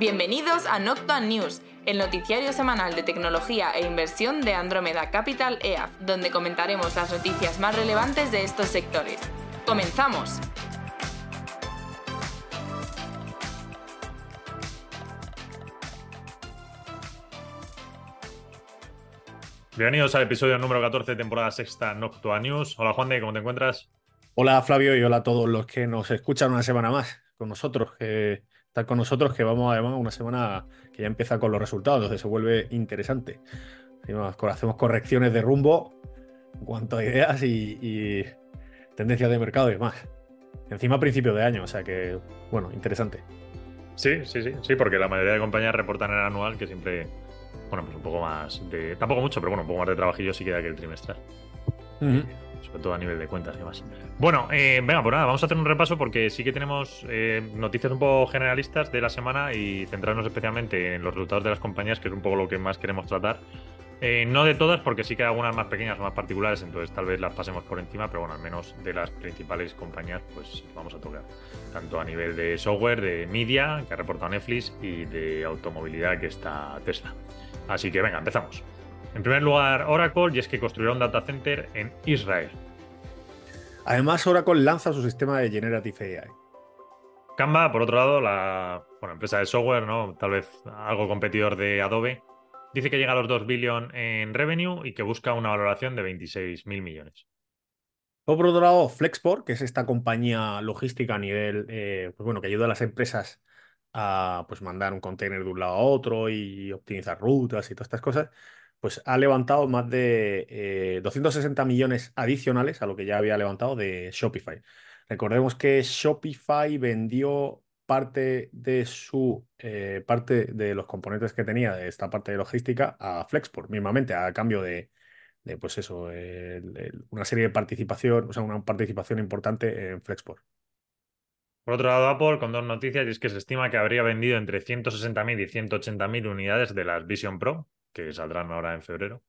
Bienvenidos a Noctua News, el noticiario semanal de tecnología e inversión de Andromeda Capital EAF, donde comentaremos las noticias más relevantes de estos sectores. ¡Comenzamos! Bienvenidos al episodio número 14, temporada sexta, Noctua News. Hola Juan de, ¿cómo te encuentras? Hola Flavio y hola a todos los que nos escuchan una semana más con nosotros. Están con nosotros, que vamos además una semana que ya empieza con los resultados, entonces se vuelve interesante. Hacemos correcciones de rumbo en cuanto a ideas y, tendencias de mercado y demás. Encima a principio de año, o sea que, bueno, interesante. Sí, sí, sí, sí, porque la mayoría de compañías reportan el anual que siempre bueno, pues un poco más de. Tampoco mucho, pero bueno, un poco más de trabajillo sí queda que el trimestral. Sobre todo a nivel de cuentas y demás. Bueno, eh, venga, pues nada, vamos a hacer un repaso porque sí que tenemos eh, noticias un poco generalistas de la semana y centrarnos especialmente en los resultados de las compañías, que es un poco lo que más queremos tratar. Eh, no de todas, porque sí que hay algunas más pequeñas o más particulares, entonces tal vez las pasemos por encima, pero bueno, al menos de las principales compañías, pues vamos a tocar. Tanto a nivel de software, de media, que ha reportado Netflix, y de automovilidad, que está Tesla. Así que venga, empezamos. En primer lugar, Oracle, y es que construirá un data center en Israel. Además, Oracle lanza su sistema de Generative AI. Canva, por otro lado, la empresa de software, ¿no? Tal vez algo competidor de Adobe, dice que llega a los 2 billones en revenue y que busca una valoración de 26 mil millones. Por otro lado, Flexport, que es esta compañía logística a nivel, eh, pues bueno, que ayuda a las empresas a pues, mandar un container de un lado a otro y optimizar rutas y todas estas cosas, pues ha levantado más de 260 eh, millones adicionales a lo que ya había levantado de Shopify. Recordemos que Shopify vendió parte de su eh, parte de los componentes que tenía de esta parte de logística a Flexport, mismamente, a cambio de, pues eso, una serie de participación, o sea, una participación importante en Flexport. Por otro lado, Apple con dos noticias y es que se estima que habría vendido entre 160.000 y 180.000 unidades de las Vision Pro, que saldrán ahora en febrero.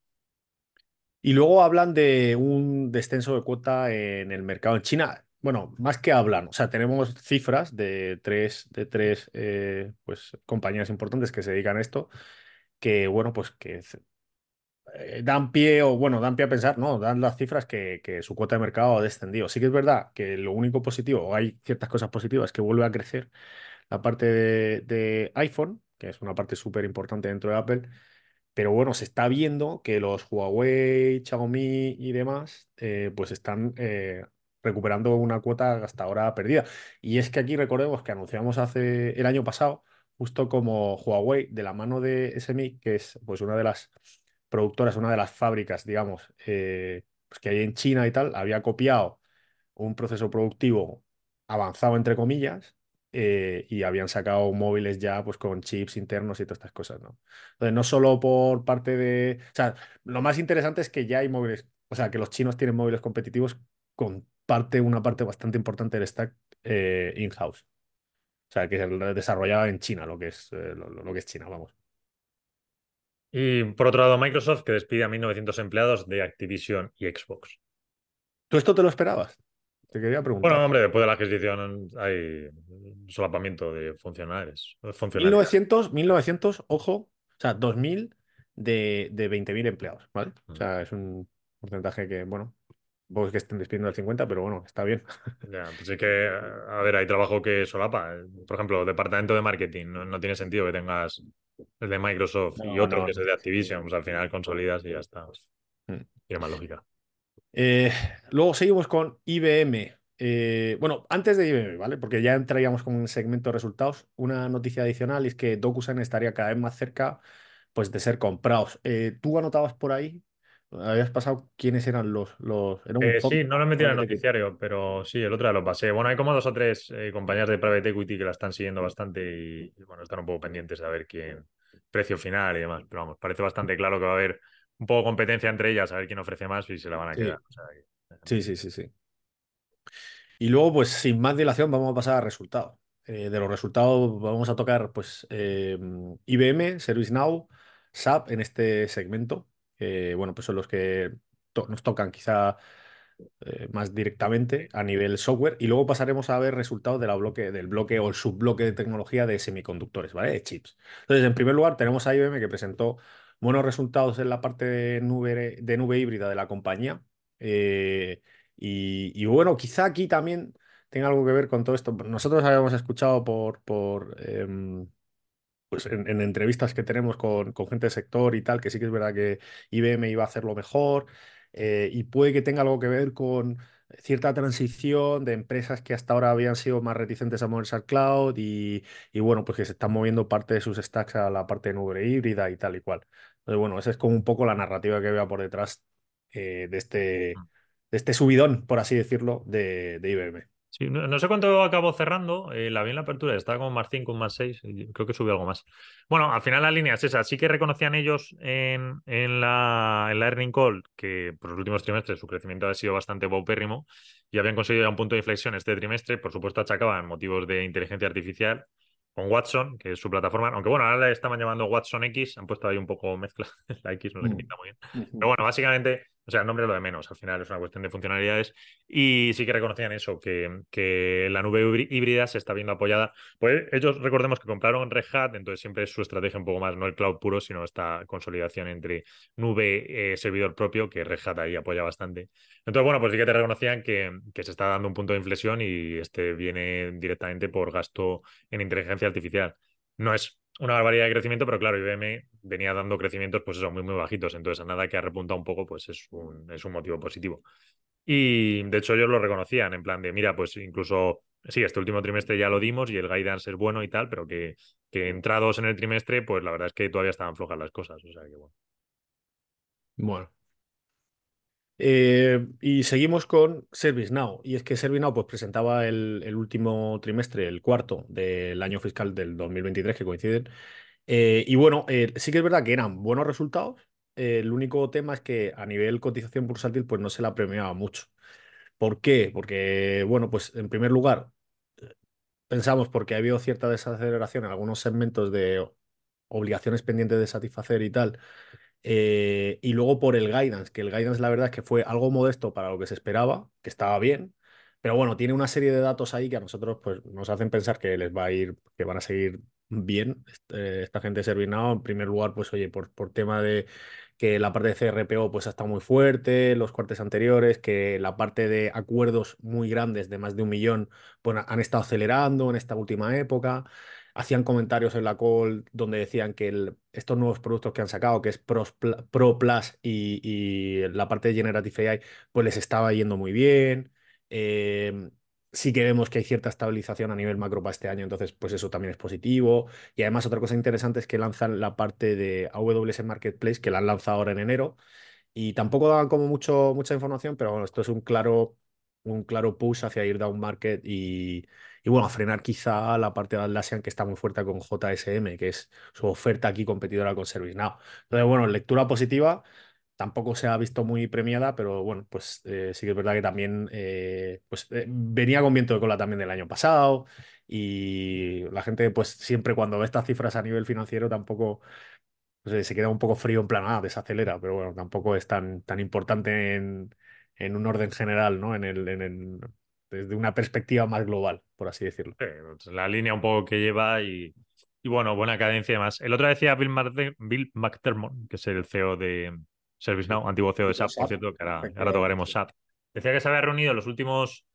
Y luego hablan de un descenso de cuota en el mercado en China. Bueno, más que hablan, o sea, tenemos cifras de tres, de tres eh, pues, compañías importantes que se dedican a esto, que bueno, pues que eh, dan pie, o bueno, dan pie a pensar, no, dan las cifras que, su cuota de mercado ha descendido. Sí que es verdad que lo único positivo, o hay ciertas cosas positivas, que vuelve a crecer la parte de, iPhone, que es una parte súper importante dentro de Apple, pero bueno, se está viendo que los Huawei, Xiaomi y demás, eh, pues están eh, recuperando una cuota hasta ahora perdida. Y es que aquí recordemos que anunciamos hace el año pasado, justo como Huawei, de la mano de SMI, que es pues una de las productoras, una de las fábricas, digamos, eh, pues que hay en China y tal, había copiado un proceso productivo avanzado, entre comillas, eh, y habían sacado móviles ya pues con chips internos y todas estas cosas, ¿no? Entonces, no solo por parte de... O sea, lo más interesante es que ya hay móviles, o sea, que los chinos tienen móviles competitivos con parte, una parte bastante importante del stack eh, in-house. O sea, que se desarrollado en China, lo que es, lo que es China, vamos. Y por otro lado, Microsoft que despide a 1.900 empleados de Activision y Xbox. ¿Tú esto te lo esperabas? Te quería preguntar. Bueno, hombre, después de la adquisición hay solapamiento de funcionarios. 1900, 1900, ojo, o sea, 2.000 de, de 20.000 empleados, ¿vale? O sea, es un porcentaje que, bueno, vos que estén despidiendo el 50, pero bueno, está bien. Ya, pues es que, a ver, hay trabajo que solapa. Por ejemplo, departamento de marketing. no tiene sentido que tengas el de Microsoft y otro que es el de Activision, pues al final consolidas y ya está. Mm. Tiene más lógica. Eh, luego seguimos con IBM. Eh, bueno, antes de IBM, ¿vale? Porque ya entraríamos con un segmento de resultados. Una noticia adicional es que DocuSign estaría cada vez más cerca pues, de ser comprados. Eh, ¿Tú anotabas por ahí? ¿Habías pasado quiénes eran los...? los sí, no lo he metido en el noticiario, pero sí, el otro día lo pasé. Bueno, hay como dos o tres compañías de private equity que la están siguiendo bastante y, bueno, están un poco pendientes de ver quién, precio final y demás. Pero vamos, parece bastante claro que va a haber un poco de competencia entre ellas, a ver quién ofrece más y se la van a quedar. Sí, sí, sí, sí. Y luego, pues sin más dilación, vamos a pasar a resultados. Eh, de los resultados vamos a tocar pues eh, IBM, ServiceNow, SAP en este segmento. bueno, pues son los que nos tocan quizá eh, más directamente a nivel software y luego pasaremos a ver resultados de la bloque, del bloque o el subbloque de tecnología de semiconductores, ¿vale? De chips. Entonces, en primer lugar, tenemos a IBM que presentó buenos resultados en la parte de nube, de nube híbrida de la compañía. Eh, y, bueno, quizá aquí también tenga algo que ver con todo esto. Nosotros habíamos escuchado por, por em, pues en, entrevistas que tenemos con, gente del sector y tal, que sí que es verdad que IBM iba a hacerlo mejor. Eh, y puede que tenga algo que ver con cierta transición de empresas que hasta ahora habían sido más reticentes a moverse al cloud y, bueno, pues que se están moviendo parte de sus stacks a la parte de nube híbrida y tal y cual. Entonces, bueno, esa es como un poco la narrativa que veo por detrás eh, de, este, de este subidón, por así decirlo, de, de IBM. Sí, no, sé cuánto acabó cerrando. Eh, la vi en la apertura, estaba como más 5, más 6. Creo que subió algo más. Bueno, al final la línea es esa. Sí que reconocían ellos en, en, la, en la earning call que por los últimos trimestres su crecimiento ha sido bastante paupérrimo y habían conseguido ya un punto de inflexión este trimestre. Por supuesto, achacaban motivos de inteligencia artificial con Watson, que es su plataforma. Aunque bueno, ahora la estaban llamando Watson X. Han puesto ahí un poco mezcla. la X no le quita muy bien. Pero bueno, básicamente o sea, el nombre es lo de menos, al final es una cuestión de funcionalidades y sí que reconocían eso, que, que la nube híbrida se está viendo apoyada. Pues ellos recordemos que compraron Red Hat, entonces siempre es su estrategia un poco más, no el cloud puro, sino esta consolidación entre nube, eh, servidor propio, que Red Hat ahí apoya bastante. Entonces, bueno, pues sí que te reconocían que, que se está dando un punto de inflexión y este viene directamente por gasto en inteligencia artificial. No es una barbaridad de crecimiento, pero claro, IBM venía dando crecimientos, pues eso, muy, muy bajitos. Entonces, a nada que ha repuntado un poco, pues es un, es un motivo positivo. Y de hecho, ellos lo reconocían en plan de, mira, pues incluso, sí, este último trimestre ya lo dimos y el guidance es bueno y tal, pero que, que entrados en el trimestre, pues la verdad es que todavía estaban flojas las cosas. O sea que bueno. Bueno, eh, y seguimos con ServiceNow. Y es que ServiceNow pues, presentaba el, último trimestre, el cuarto del año fiscal del 2023, que coinciden. Eh, y bueno, eh, sí que es verdad que eran buenos resultados. el único tema es que a nivel cotización bursátil pues no se la premiaba mucho. ¿Por qué? Porque, bueno, pues en primer lugar, pensamos porque ha habido cierta desaceleración en algunos segmentos de obligaciones pendientes de satisfacer y tal, eh, y luego por el guidance, que el guidance la verdad es que fue algo modesto para lo que se esperaba, que estaba bien, pero bueno, tiene una serie de datos ahí que a nosotros pues, nos hacen pensar que les va a ir, que van a seguir bien este, esta gente de ServiceNow. En primer lugar, pues oye, por, por tema de que la parte de CRPO pues ha estado muy fuerte, los cuartos anteriores, que la parte de acuerdos muy grandes de más de un millón pues, han estado acelerando en esta última época hacían comentarios en la call donde decían que estos nuevos productos que han sacado, que es Pro, Plus y, la parte de Generative AI, pues les estaba yendo muy bien. Em, sí que vemos que hay cierta estabilización a nivel macro para este año, entonces pues eso también es positivo. Y además otra cosa interesante es que lanzan la parte de AWS Marketplace, que la han lanzado ahora en enero, y tampoco daban como mucho, mucha información, pero bueno, esto es un claro, un claro push hacia ir down market y y bueno, a frenar quizá la parte de Atlassian que está muy fuerte con JSM, que es su oferta aquí competidora con ServiceNow. Entonces, bueno, lectura positiva, tampoco se ha visto muy premiada, pero bueno, pues eh, sí que es verdad que también eh, pues, eh, venía con viento de cola también del año pasado y la gente pues siempre cuando ve estas cifras a nivel financiero tampoco se queda un poco frío en plan, ah, desacelera, pero bueno, tampoco es tan, tan importante en, en un orden general, ¿no? En el, en el, desde una perspectiva más global, por así decirlo. Pues, la línea un poco que lleva y, y bueno, buena cadencia además. El otro decía Bill, Bill McDermott, que es el CEO de ServiceNow, antiguo CEO de SAP, por cierto, que ahora, ahora tocaremos SAP. Decía que se había reunido los últimos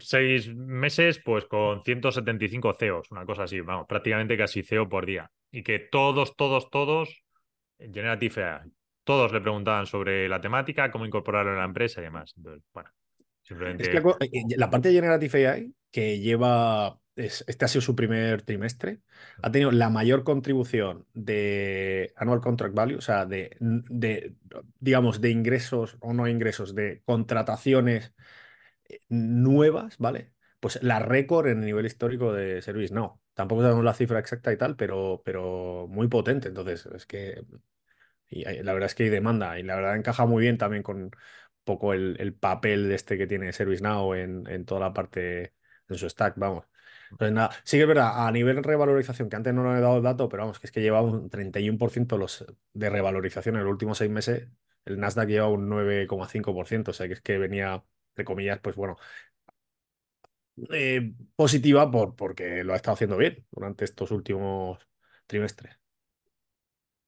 seis meses pues con 175 CEOs, una cosa así, vamos, prácticamente casi CEO por día. Y que todos, todos, todos, Generative AI, todos le preguntaban sobre la temática, cómo incorporarlo en la empresa y demás. Entonces, bueno, eh, la, parte de Generative AI, que lleva, este ha sido su primer trimestre, ha tenido la mayor contribución de Annual Contract Value, o sea, de, digamos, de ingresos o no ingresos, de contrataciones eh, nuevas, ¿vale? Pues la récord en el nivel histórico de Service, no. Tampoco sabemos la cifra exacta y tal, pero, pero muy potente. Entonces, es que la verdad es que hay demanda y la verdad encaja muy bien también con, poco el, el, papel de este que tiene ServiceNow en, en toda la parte de su stack, vamos. Entonces, nada, sí que es verdad, a nivel revalorización, que antes no lo he dado el dato, pero vamos, que es que lleva un 31% los, de revalorización en los últimos seis meses, El Nasdaq lleva un 9,5%, o sea que es que venía, de comillas, pues bueno, eh, positiva por, porque lo ha estado haciendo bien durante estos últimos trimestres.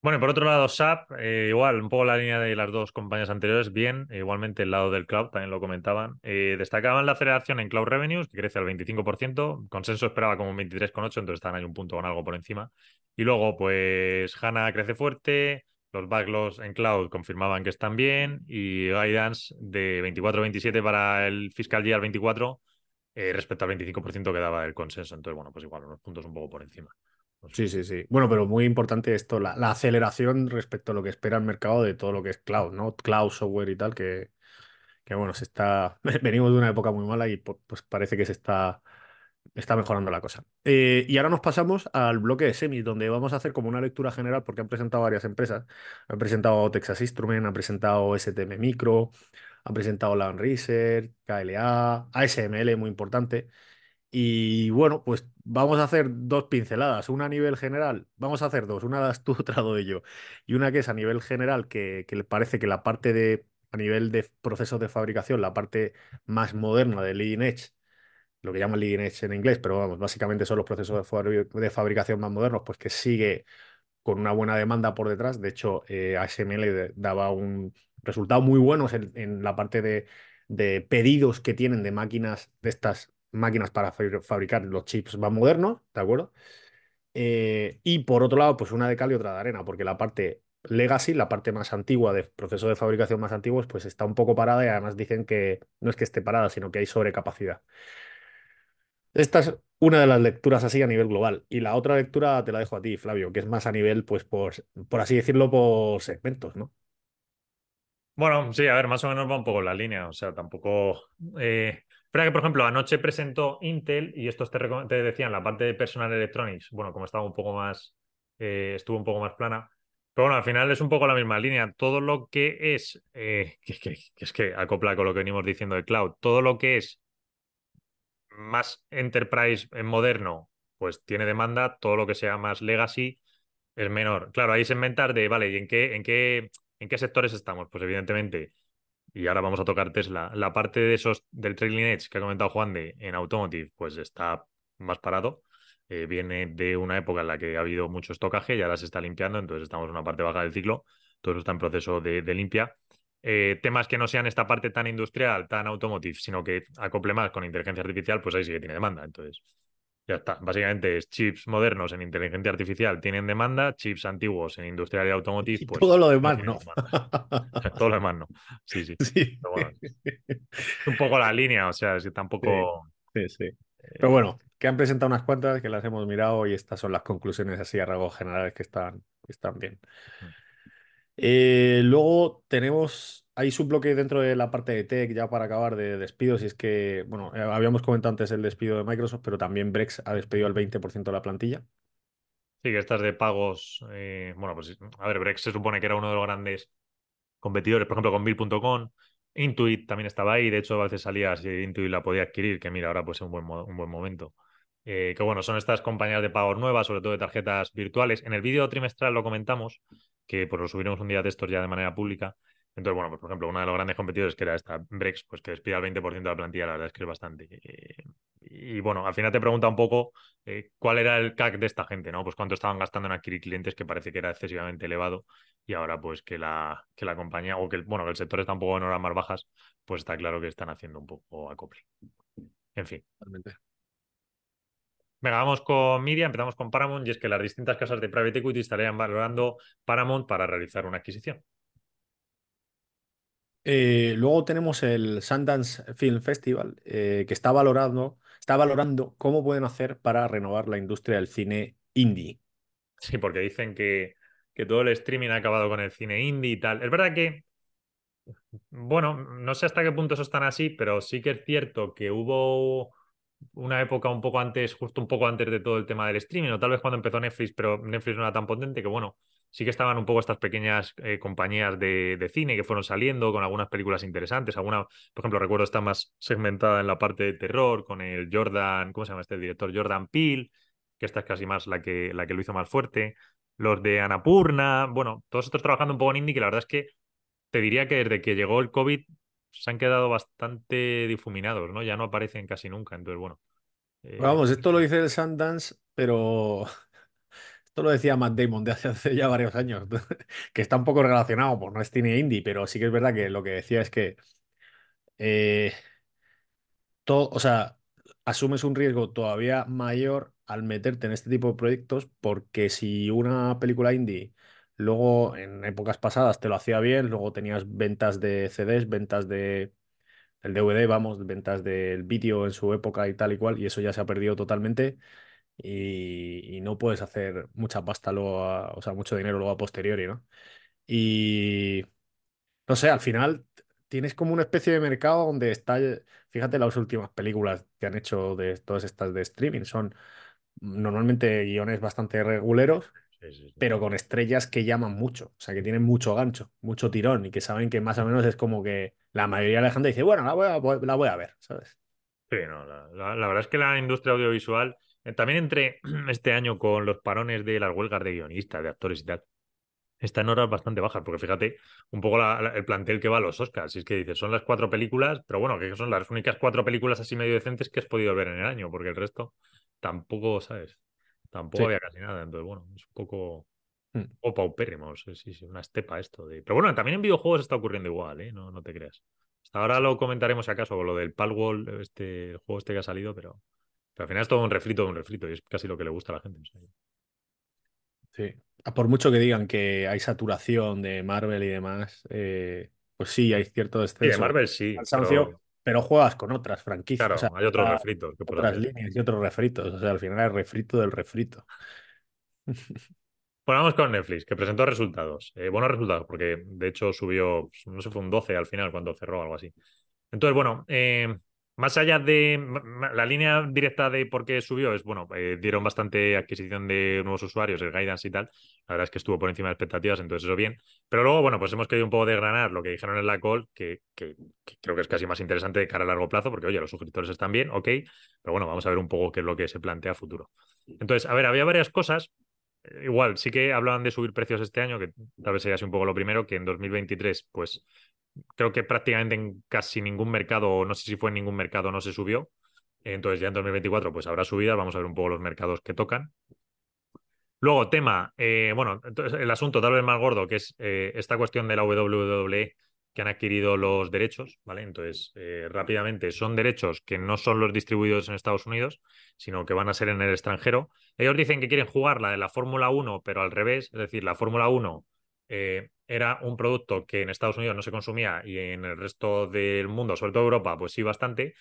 Bueno, por otro lado, SAP, eh, igual, un poco la línea de las dos compañías anteriores, bien, igualmente el lado del cloud, también lo comentaban. Eh, destacaban la aceleración en cloud revenues, que crece al 25%, consenso esperaba como un 23,8%, entonces están ahí un punto con algo por encima. Y luego, pues, HANA crece fuerte, los backlogs en cloud confirmaban que están bien, y guidance de 24-27 para el fiscal year 24 eh, respecto al 25% que daba el consenso. Entonces, bueno, pues igual, unos puntos un poco por encima. Sí, sí, sí. Bueno, pero muy importante esto, la, aceleración respecto a lo que espera el mercado de todo lo que es cloud, ¿no? Cloud, software y tal, que, que bueno, se está. Venimos de una época muy mala y pues parece que se está, está mejorando la cosa. Eh, y ahora nos pasamos al bloque de semis, donde vamos a hacer como una lectura general, porque han presentado varias empresas. Han presentado Texas Instrument, han presentado STM Micro, han presentado Land Research, KLA, ASML, muy importante. Y bueno, pues vamos a hacer dos pinceladas, una a nivel general, vamos a hacer dos, una das tú, otra doy yo, y una que es a nivel general, que, que parece que la parte de, a nivel de procesos de fabricación, la parte más moderna de Leading Edge, lo que llaman Leading Edge en inglés, pero vamos, básicamente son los procesos de, fabricación más modernos, pues que sigue con una buena demanda por detrás. De hecho, eh, ASML daba un resultado muy bueno en, en la parte de, de pedidos que tienen de máquinas de estas máquinas para fabricar los chips más modernos, ¿de acuerdo? Eh, y por otro lado, pues una de cal y otra de arena, porque la parte legacy, la parte más antigua de proceso de fabricación más antiguos, pues está un poco parada y además dicen que no es que esté parada, sino que hay sobrecapacidad. Esta es una de las lecturas así a nivel global. Y la otra lectura te la dejo a ti, Flavio, que es más a nivel, pues, por, por así decirlo, por segmentos, ¿no? Bueno, sí, a ver, más o menos va un poco la línea. O sea, tampoco. Eh, Espera que, por ejemplo, anoche presentó Intel y estos te, te, decían la parte de personal electronics, bueno, como estaba un poco más, eh, estuvo un poco más plana. Pero bueno, al final es un poco la misma línea. Todo lo que es, eh, que, es que acopla con lo que venimos diciendo de cloud, todo lo que es más enterprise en moderno, pues tiene demanda, todo lo que sea más legacy es menor. Claro, ahí se inventar de, vale, ¿y en qué, en qué, en qué sectores estamos? Pues evidentemente y ahora vamos a tocar Tesla, la parte de esos del trailing edge que ha comentado Juan de en automotive, pues está más parado. Eh, viene de una época en la que ha habido mucho estocaje y ahora se está limpiando, entonces estamos en una parte baja del ciclo, todo eso está en proceso de, limpia. Eh, temas que no sean esta parte tan industrial, tan automotive, sino que acople más con inteligencia artificial, pues ahí sí que tiene demanda. Entonces, ya está. Básicamente es chips modernos en inteligencia artificial tienen demanda, chips antiguos en industrial y automotive. Pues, todo lo demás no. todo lo demás no. Sí, sí. un poco la línea, o sea, es que tampoco. Sí, sí. Eh, Pero bueno, que han presentado unas cuantas que las hemos mirado y estas son las conclusiones así a rasgos generales que están, que están bien. Eh, luego tenemos, hay bloque dentro de la parte de tech, ya para acabar, de despidos, y es que, bueno, eh, habíamos comentado antes el despido de Microsoft, pero también Brex ha despedido al 20% de la plantilla. Sí, que estas de pagos, eh, bueno, pues a ver, Brex se supone que era uno de los grandes competidores, por ejemplo, con Bill.com, Intuit también estaba ahí, de hecho a veces salía si Intuit la podía adquirir, que mira, ahora pues es un buen, un buen momento. que bueno, son estas compañías de pagos nuevas, sobre todo de tarjetas virtuales. En el vídeo trimestral lo comentamos, que pues lo subiremos un día de estos ya de manera pública. Entonces, bueno, pues, por ejemplo, uno de los grandes competidores que era esta Brex, pues que despide al 20% de la plantilla, la verdad es que es bastante. Eh, y bueno, al final te pregunta un poco eh, cuál era el CAC de esta gente, ¿no? Pues cuánto estaban gastando en adquirir clientes, que parece que era excesivamente elevado, y ahora pues que la, que la compañía, o que el, bueno, que el sector está un poco en horas más bajas, pues está claro que están haciendo un poco acople. En fin. Venga, vamos con Media, empezamos con Paramount y es que las distintas casas de private equity estarían valorando Paramount para realizar una adquisición. Eh, luego tenemos el Sundance Film Festival, eh, que está valorando, está valorando cómo pueden hacer para renovar la industria del cine indie. Sí, porque dicen que, que todo el streaming ha acabado con el cine indie y tal. Es verdad que, bueno, no sé hasta qué punto eso es tan así, pero sí que es cierto que hubo una época un poco antes, justo un poco antes de todo el tema del streaming, o tal vez cuando empezó Netflix, pero Netflix no era tan potente que bueno, sí que estaban un poco estas pequeñas eh, compañías de, cine que fueron saliendo con algunas películas interesantes. Alguna, por ejemplo, recuerdo está más segmentada en la parte de terror con el Jordan, ¿cómo se llama este director? Jordan Peele, que esta es casi más la que, la que lo hizo más fuerte. Los de Anapurna, bueno, todos estos trabajando un poco en indie, que la verdad es que te diría que desde que llegó el COVID se han quedado bastante difuminados, ¿no? Ya no aparecen casi nunca. Entonces, bueno. Eh, vamos, esto lo dice el Sundance, pero esto lo decía Matt Damon de hace, ya varios años, que está un poco relacionado, pues no es cine indie, pero sí que es verdad que lo que decía es que eh, todo, o sea, asumes un riesgo todavía mayor al meterte en este tipo de proyectos, porque si una película indie luego en épocas pasadas te lo hacía bien, luego tenías ventas de CDs, ventas de el DVD, vamos, ventas del vídeo en su época y tal y cual, y eso ya se ha perdido totalmente y, no puedes hacer mucha pasta luego, o sea, mucho dinero luego a posteriori, ¿no? Y no sé, al final tienes como una especie de mercado donde está, fíjate las últimas películas que han hecho de todas estas de streaming, son normalmente guiones bastante reguleros, pero con estrellas que llaman mucho, o sea, que tienen mucho gancho, mucho tirón y que saben que más o menos es como que la mayoría de la gente dice, bueno, la voy a, la voy a ver, ¿sabes? Sí, no, la, verdad es que la industria audiovisual, también entre este año con los parones de las huelgas de guionistas, de actores y tal, está en horas bastante bajas, porque fíjate un poco el plantel que va a los Oscars. Y es que dices, son las cuatro películas, pero bueno, que son las únicas cuatro películas así medio decentes que has podido ver en el año, porque el resto tampoco, ¿sabes? Tampoco había casi nada. Entonces, bueno, es un poco. Mm. O paupérrimo, sí, sí, una estepa esto. De... Pero bueno, también en videojuegos está ocurriendo igual, ¿eh? No, no te creas. Hasta ahora lo comentaremos acaso, con lo del Palwall, este, el juego este que ha salido, pero, pero al final es todo un refrito de un refrito y es casi lo que le gusta a la gente. Sí. Por mucho que digan que hay saturación de Marvel y demás, eh, pues sí, hay cierto descenso. Sí, de Marvel sí. Pero... juegas con otras franquicias. Claro, hay otros refritos. otras líneas y otros refritos. O sea, al final es refrito del refrito. Bueno, vamos con Netflix, que presentó resultados. Eh, buenos resultados, porque de hecho subió, no sé, fue un 12 al final cuando cerró, algo así. Entonces, bueno, eh, más allá de la línea directa de por qué subió, es bueno, eh, dieron bastante adquisición de nuevos usuarios, el guidance y tal. La verdad es que estuvo por encima de expectativas, entonces eso bien. Pero luego, bueno, pues hemos querido un poco desgranar lo que dijeron en la call, que, creo que es casi más interesante de cara a largo plazo, porque oye, los suscriptores están bien, ok, pero bueno, vamos a ver un poco qué es lo que se plantea a futuro. Entonces, a ver, había varias cosas. Igual, sí que hablaban de subir precios este año, que tal vez sería así un poco lo primero, que en 2023, pues creo que prácticamente en casi ningún mercado, o no sé si fue en ningún mercado, no se subió. Entonces ya en 2024 pues habrá subidas, vamos a ver un poco los mercados que tocan. Luego, tema, eh, bueno, el asunto tal vez más gordo, que es eh, esta cuestión de la WWE que han adquirido los derechos, ¿vale? Entonces, eh, rápidamente, son derechos que no son los distribuidos en Estados Unidos, sino que van a ser en el extranjero. Ellos dicen que quieren jugar la de la Fórmula 1, pero al revés, es decir, la Fórmula 1 eh, era un producto que en Estados Unidos no se consumía y en el resto del mundo, sobre todo Europa, pues sí bastante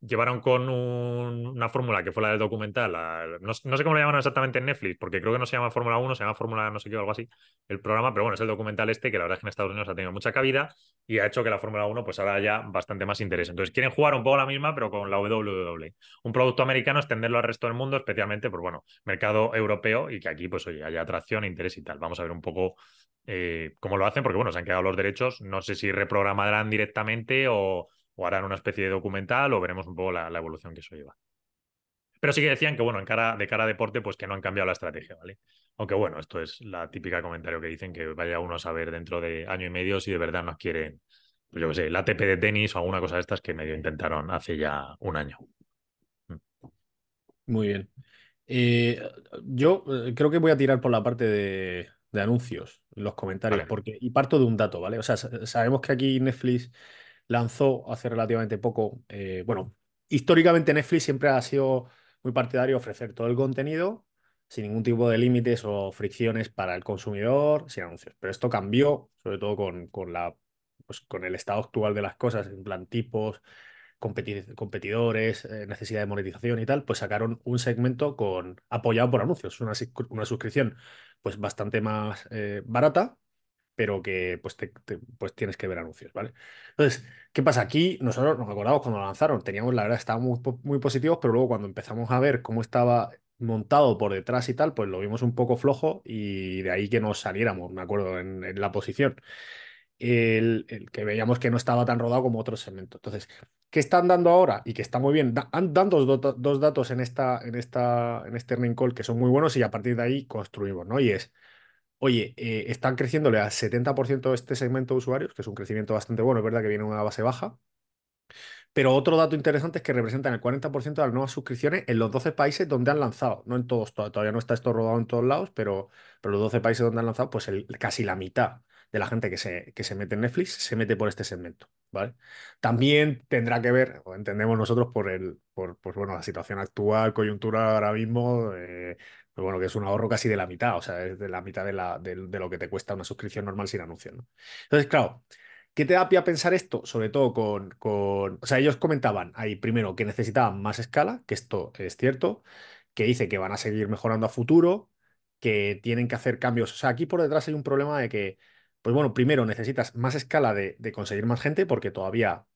llevaron con una fórmula que fue la del documental. no, sé cómo le llaman exactamente en Netflix, porque creo que no se llama Fórmula 1, se llama Fórmula no sé qué o algo así, el programa, pero bueno, es el documental este que la verdad es que en Estados Unidos ha tenido mucha cabida y ha hecho que la Fórmula 1 pues ahora haya bastante más interés. Entonces quieren jugar un poco la misma, pero con la WWE. Un producto americano, extenderlo al resto del mundo, especialmente, por pues bueno, mercado europeo y que aquí pues oye, haya atracción, interés y tal. Vamos a ver un poco eh, cómo lo hacen, porque bueno, se han quedado los derechos, no sé si reprogramarán directamente o harán una especie de documental o veremos un poco la, evolución que eso lleva. Pero sí que decían que, bueno, en cara, de cara a deporte, pues que no han cambiado la estrategia, ¿vale? Aunque bueno, esto es la típica comentario que dicen que vaya uno a saber dentro de año y medio si de verdad nos quieren, pues yo qué sé, la ATP de tenis o alguna cosa de estas que medio intentaron hace ya un año. Mm. Muy bien. Eh, yo eh, creo que voy a tirar por la parte de, anuncios, los comentarios, porque, y parto de un dato, ¿vale? O sea, sabemos que aquí Netflix lanzó hace relativamente poco, eh, bueno, históricamente Netflix siempre ha sido muy partidario de ofrecer todo el contenido sin ningún tipo de límites o fricciones para el consumidor, sin anuncios. Pero esto cambió, sobre todo con, con la, pues, con el estado actual de las cosas, en plan tipos, competidores, eh, necesidad de monetización y tal, pues sacaron un segmento con apoyado por anuncios, una, una suscripción pues bastante más eh, barata pero que pues, pues tienes que ver anuncios, ¿vale? Entonces, ¿qué pasa? Aquí nosotros nos acordamos cuando lo lanzaron, teníamos, la verdad, estábamos muy, muy positivos, pero luego cuando empezamos a ver cómo estaba montado por detrás y tal, pues lo vimos un poco flojo y de ahí que nos saliéramos, me acuerdo, en, la posición. El, que veíamos que no estaba tan rodado como otros segmentos. Entonces, ¿qué están dando ahora? Y que está muy bien. Dan, dos, dos, datos en, esta, en, esta, en este earning call que son muy buenos y a partir de ahí construimos, ¿no? Y es oye, eh, están creciéndole al 70% este segmento de usuarios, que es un crecimiento bastante bueno, es verdad que viene una base baja. Pero otro dato interesante es que representan el 40% de las nuevas suscripciones en los 12 países donde han lanzado. No en todos, todavía no está esto rodado en todos lados, pero, pero los 12 países donde han lanzado, pues casi la mitad de la gente que se, que se mete en Netflix se mete por este segmento. ¿vale? También tendrá que ver, o entendemos nosotros, por, el, por pues bueno, la situación actual, coyuntura ahora mismo, eh, pues bueno, que es un ahorro casi de la mitad, o sea, es de la mitad de, la, de, lo que te cuesta una suscripción normal sin anuncios. Entonces, claro, ¿qué te da pie a pensar esto? Sobre todo con, con, o sea, ellos comentaban ahí primero que necesitaban más escala, que esto es cierto, que dice que van a seguir mejorando a futuro, que tienen que hacer cambios. O sea, aquí por detrás hay un problema de que pues bueno, primero necesitas más escala de, conseguir más gente porque todavía,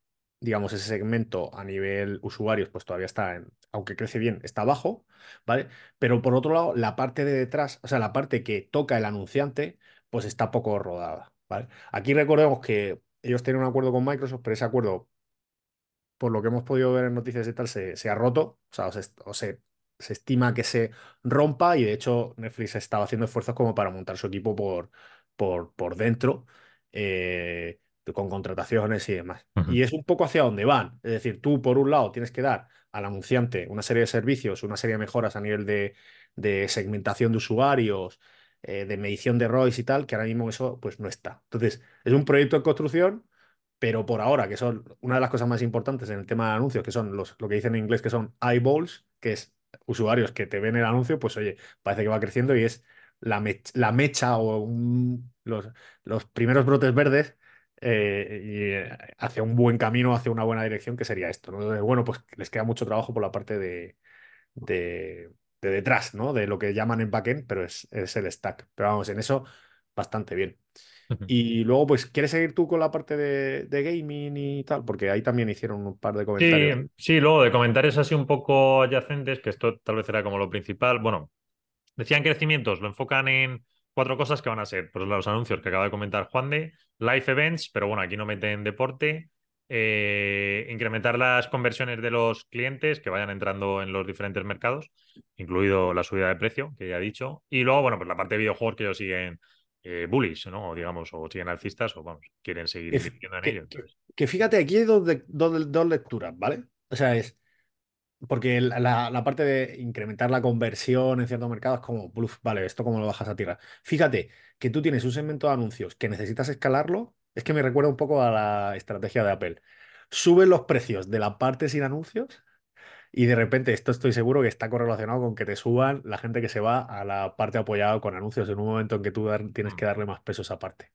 digamos, ese segmento a nivel usuarios, pues todavía está, en, aunque crece bien, está bajo, ¿vale? Pero por otro lado, la parte de detrás, o sea, la parte que toca el anunciante, pues está poco rodada, ¿vale? Aquí recordemos que ellos tienen un acuerdo con Microsoft, pero ese acuerdo, por lo que hemos podido ver en noticias y tal, se, ha roto, o sea, o se, se estima que se rompa y de hecho Netflix estaba haciendo esfuerzos como para montar su equipo por, por, por dentro, eh, con contrataciones y demás. Y es un poco hacia dónde van. Es decir, tú por un lado tienes que dar al anunciante una serie de servicios, una serie de mejoras a nivel de, segmentación de usuarios, eh, de medición de ROIs y tal, que ahora mismo eso pues no está. Entonces, es un proyecto de construcción, pero por ahora, que son una de las cosas más importantes en el tema de anuncios, que son los, lo que dicen en inglés que son eyeballs, que es usuarios que te ven el anuncio, pues oye, parece que va creciendo y es la, mecha o los, los, primeros brotes verdes eh, y hacia un buen camino, hacia una buena dirección, que sería esto. bueno, pues les queda mucho trabajo por la parte de, de, detrás, ¿no? De lo que llaman en backend, pero es, es el stack. Pero vamos, en eso bastante bien. Y luego, pues, ¿quieres seguir tú con la parte de, gaming y tal? Porque ahí también hicieron un par de comentarios. Sí, sí, luego de comentarios así un poco adyacentes, que esto tal vez era como lo principal. Bueno, Decían crecimientos, lo enfocan en cuatro cosas que van a ser, pues los anuncios que acaba de comentar Juan de, live events, pero bueno, aquí no meten deporte, eh, incrementar las conversiones de los clientes que vayan entrando en los diferentes mercados, incluido la subida de precio, que ya he dicho, y luego, bueno, pues la parte de videojuegos que ellos siguen eh, bullish, ¿no? O digamos, o siguen alcistas, o vamos, quieren seguir invirtiendo en ellos. Que, fíjate, aquí hay dos, dos lecturas, ¿vale? O sea, es porque la, parte de incrementar la conversión en ciertos mercados es como, vale, ¿esto cómo lo bajas a tierra? Fíjate que tú tienes un segmento de anuncios que necesitas escalarlo, es que me recuerda un poco a la estrategia de Apple. Suben los precios de la parte sin anuncios y de repente esto estoy seguro que está correlacionado con que te suban la gente que se va a la parte apoyada con anuncios en un momento en que tú tienes que darle más peso a esa parte.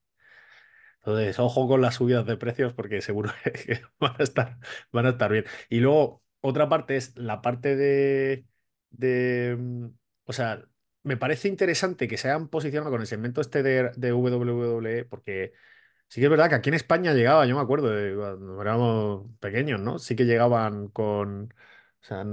Entonces, ojo con las subidas de precios porque seguro que van a estar, van a estar bien. Y luego, otra parte es la parte de, de, mm, o sea, me parece interesante que se hayan posicionado con el segmento este de, de WWE, porque sí que es verdad que aquí en España llegaba, yo me acuerdo de cuando éramos pequeños, ¿no? Sí que llegaban con, o sea,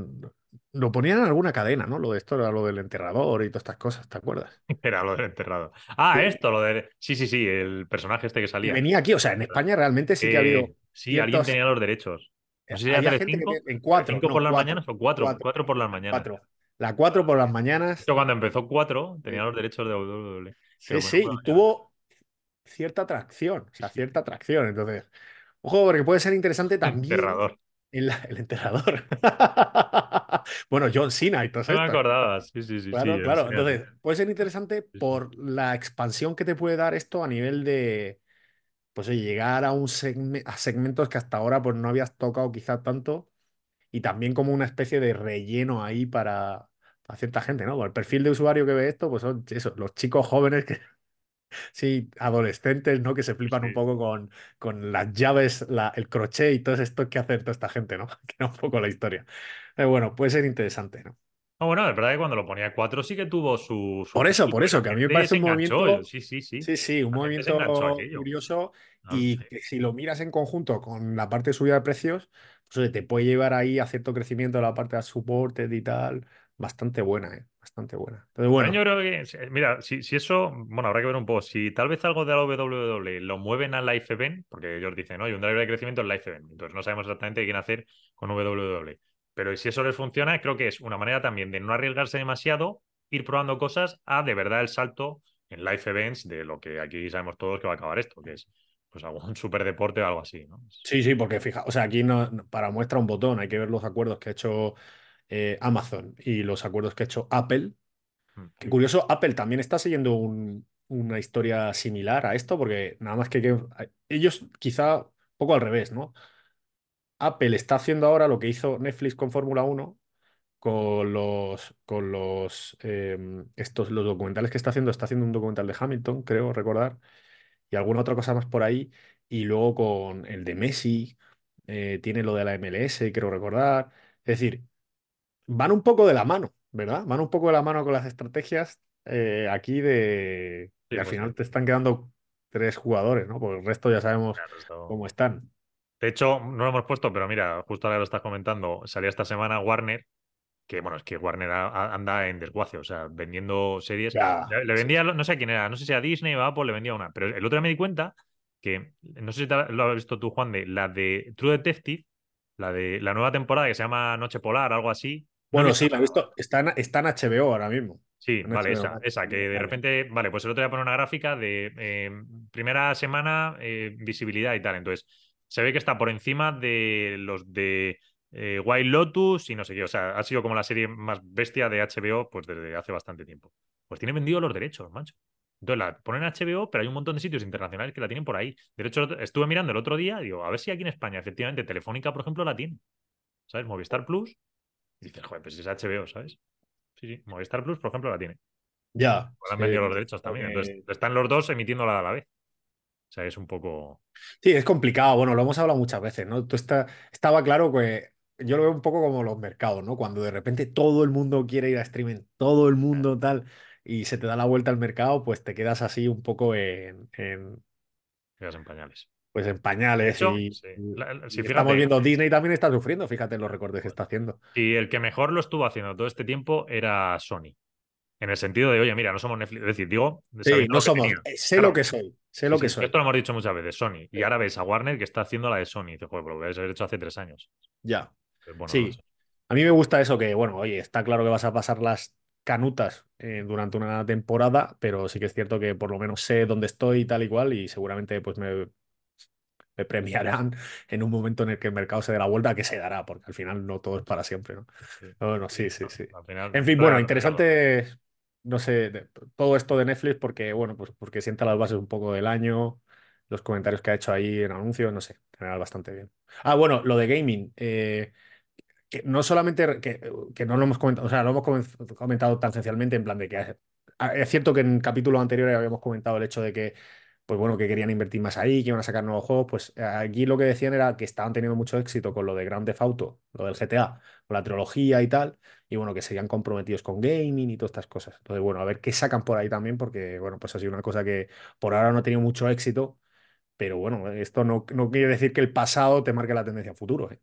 lo ponían en alguna cadena, ¿no? Lo de esto era lo del enterrador y todas estas cosas, ¿te acuerdas? Era lo del enterrador. Ah, esto, lo de. Sí, sí, sí, el personaje este que salía. venía aquí, o sea, en España realmente sí que ha habido. Sí, alguien tenía los derechos. No sé si gente cinco, en cuatro. ¿Cinco por las mañanas o cuatro? Cuatro, por las mañanas. Cuatro. La cuatro por las mañanas. Esto cuando empezó cuatro, tenía los derechos de WWE. Sí, sí, y tuvo cierta atracción, o sea, cierta atracción. Entonces, ojo, porque puede ser interesante también. El enterrador. el enterrador. bueno, John Cena y todo eso. No me acordaba, sí, sí, sí. Claro, claro. Entonces, puede ser interesante por la expansión que te puede dar esto a nivel de pues llegar a, un a segmentos que hasta ahora pues, no habías tocado quizá tanto y también como una especie de relleno ahí para, cierta gente, ¿no? El perfil de usuario que ve esto, pues son eso, los chicos jóvenes que, sí, adolescentes, ¿no? Que se flipan un poco con, con las llaves, la, el crochet y todo esto que hace toda esta gente, ¿no? Que era un poco la historia. Pero bueno, puede ser interesante, ¿no? Bueno, es verdad que cuando lo ponía 4 sí que tuvo su. por eso, por eso, que a mí me parece un movimiento. Sí, sí, sí. Sí, sí, un movimiento curioso. y que si lo miras en conjunto con la parte de subida de precios, pues te puede llevar ahí a cierto crecimiento de la parte de soporte y tal. Bastante buena, ¿eh? Bastante buena. Entonces, bueno. Yo creo que, mira, si, si, eso, bueno, habrá que ver un poco. Si tal vez algo de la WWE lo mueven a Live Event, porque ellos dicen, no, hay un driver de crecimiento en Live Event. Entonces no sabemos exactamente qué quieren hacer con WWE. Pero si eso les funciona, creo que es una manera también de no arriesgarse demasiado, ir probando cosas a de verdad el salto en live events de lo que aquí sabemos todos que va a acabar esto, que es pues algún super deporte o algo así, ¿no? Sí, sí, porque fija, o sea, aquí no, para muestra un botón, hay que ver los acuerdos que ha hecho eh, Amazon y los acuerdos que ha hecho Apple. Mm. Qué curioso, Apple también está siguiendo un, una historia similar a esto, porque nada más que, que ellos quizá un poco al revés, ¿no? Apple está haciendo ahora lo que hizo Netflix con Fórmula 1 con los con los em, estos los documentales que está haciendo, está haciendo un documental de Hamilton, creo recordar, y alguna otra cosa más por ahí, y luego con el de Messi, eh, tiene lo de la MLS, creo recordar. Es decir, van un poco de la mano, ¿verdad? Van un poco de la mano con las estrategias eh, aquí de... Sí, y al pues final sí. te están quedando tres jugadores, ¿no? Porque el resto ya sabemos Claro, esto- cómo están. De hecho, no lo hemos puesto, pero mira, justo ahora lo estás comentando, salía esta semana Warner, que bueno, es que Warner a- a- anda en desguace, o sea, vendiendo series. Ya, Le, le sí. vendía, no sé a quién era, no sé si a Disney o a Apple le vendía una, pero el otro día me di cuenta que, no sé si te lo has visto tú, Juan, de la de True Detective, la de la nueva temporada que se llama Noche Polar, algo así. Bueno, sí, la he visto. Está en, está en HBO ahora mismo. Sí, vale, esa, esa, que de repente, vale, pues el otro día pone una gráfica de eh, primera semana, eh, visibilidad y tal. Entonces, se ve que está por encima de los de eh, Wild Lotus y no sé qué. O sea, ha sido como la serie más bestia de HBO pues desde hace bastante tiempo. Pues tiene vendido los derechos, macho. Entonces la ponen en HBO, pero hay un montón de sitios internacionales que la tienen por ahí. De hecho, estuve mirando el otro día, digo, a ver si aquí en España, efectivamente, Telefónica, por ejemplo, la tiene. ¿Sabes? Movistar Plus. Y dices, joder, pues es HBO, ¿sabes? Sí, sí. Movistar Plus, por ejemplo, la tiene. Ya. Han sí, vendido los derechos también. Entonces, están los dos emitiéndola a la vez. O sea, es un poco. Sí, es complicado. Bueno, lo hemos hablado muchas veces, ¿no? Tú está, estaba claro que yo lo veo un poco como los mercados, ¿no? Cuando de repente todo el mundo quiere ir a streaming, todo el mundo tal, y se te da la vuelta al mercado, pues te quedas así un poco en, en, Quedas en pañales. pues en pañales. hecho, y, sí. La- estamos viendo, Disney también está sufriendo, fíjate en los recortes que está haciendo. Y el que mejor lo estuvo haciendo todo este tiempo era Sony. En el sentido de, oye, mira, no somos Netflix. Es decir, digo, Sí, no somos, tenía. eh, sé Claro. lo que soy, sé lo sí, que soy. Esto lo hemos dicho muchas veces, Sony. Y Sí. ahora ves a Warner que está haciendo la de Sony. Y dices, joder, pero lo hubierais hecho hace tres años. Ya. Pues bueno, Sí, no sé. a mí me gusta eso que, bueno, oye, está claro que vas a pasar las canutas eh, durante una temporada, pero sí que es cierto que por lo menos sé dónde estoy y tal y cual, y seguramente pues me, me premiarán en un momento en el que el mercado se dé la vuelta, que se dará, porque al final no todo es para siempre, ¿no? Sí. Bueno, sí, sí, sí. Final, En fin, bueno, trae interesante, no sé, de- todo esto de Netflix porque, bueno, pues porque sienta las bases un poco del año, los comentarios que ha hecho ahí en anuncios, no sé, en general bastante bien. Ah, bueno, lo de gaming, eh, que no solamente que, que no lo hemos comentado, o sea, lo hemos comen- comentado tangencialmente en plan de que ah, es cierto que en capítulos anteriores habíamos comentado el hecho de que, pues bueno, que querían invertir más ahí, que iban a sacar nuevos juegos, pues eh, aquí lo que decían era que estaban teniendo mucho éxito con lo de Grand Theft Auto, lo del GTA, con la trilogía y tal, y bueno, que seguían comprometidos con gaming y todas estas cosas. Entonces, bueno, a ver qué sacan por ahí también, porque, bueno, pues ha sido una cosa que por ahora no ha tenido mucho éxito, pero bueno, esto no, no quiere decir que el pasado te marque la tendencia a futuro, ¿eh?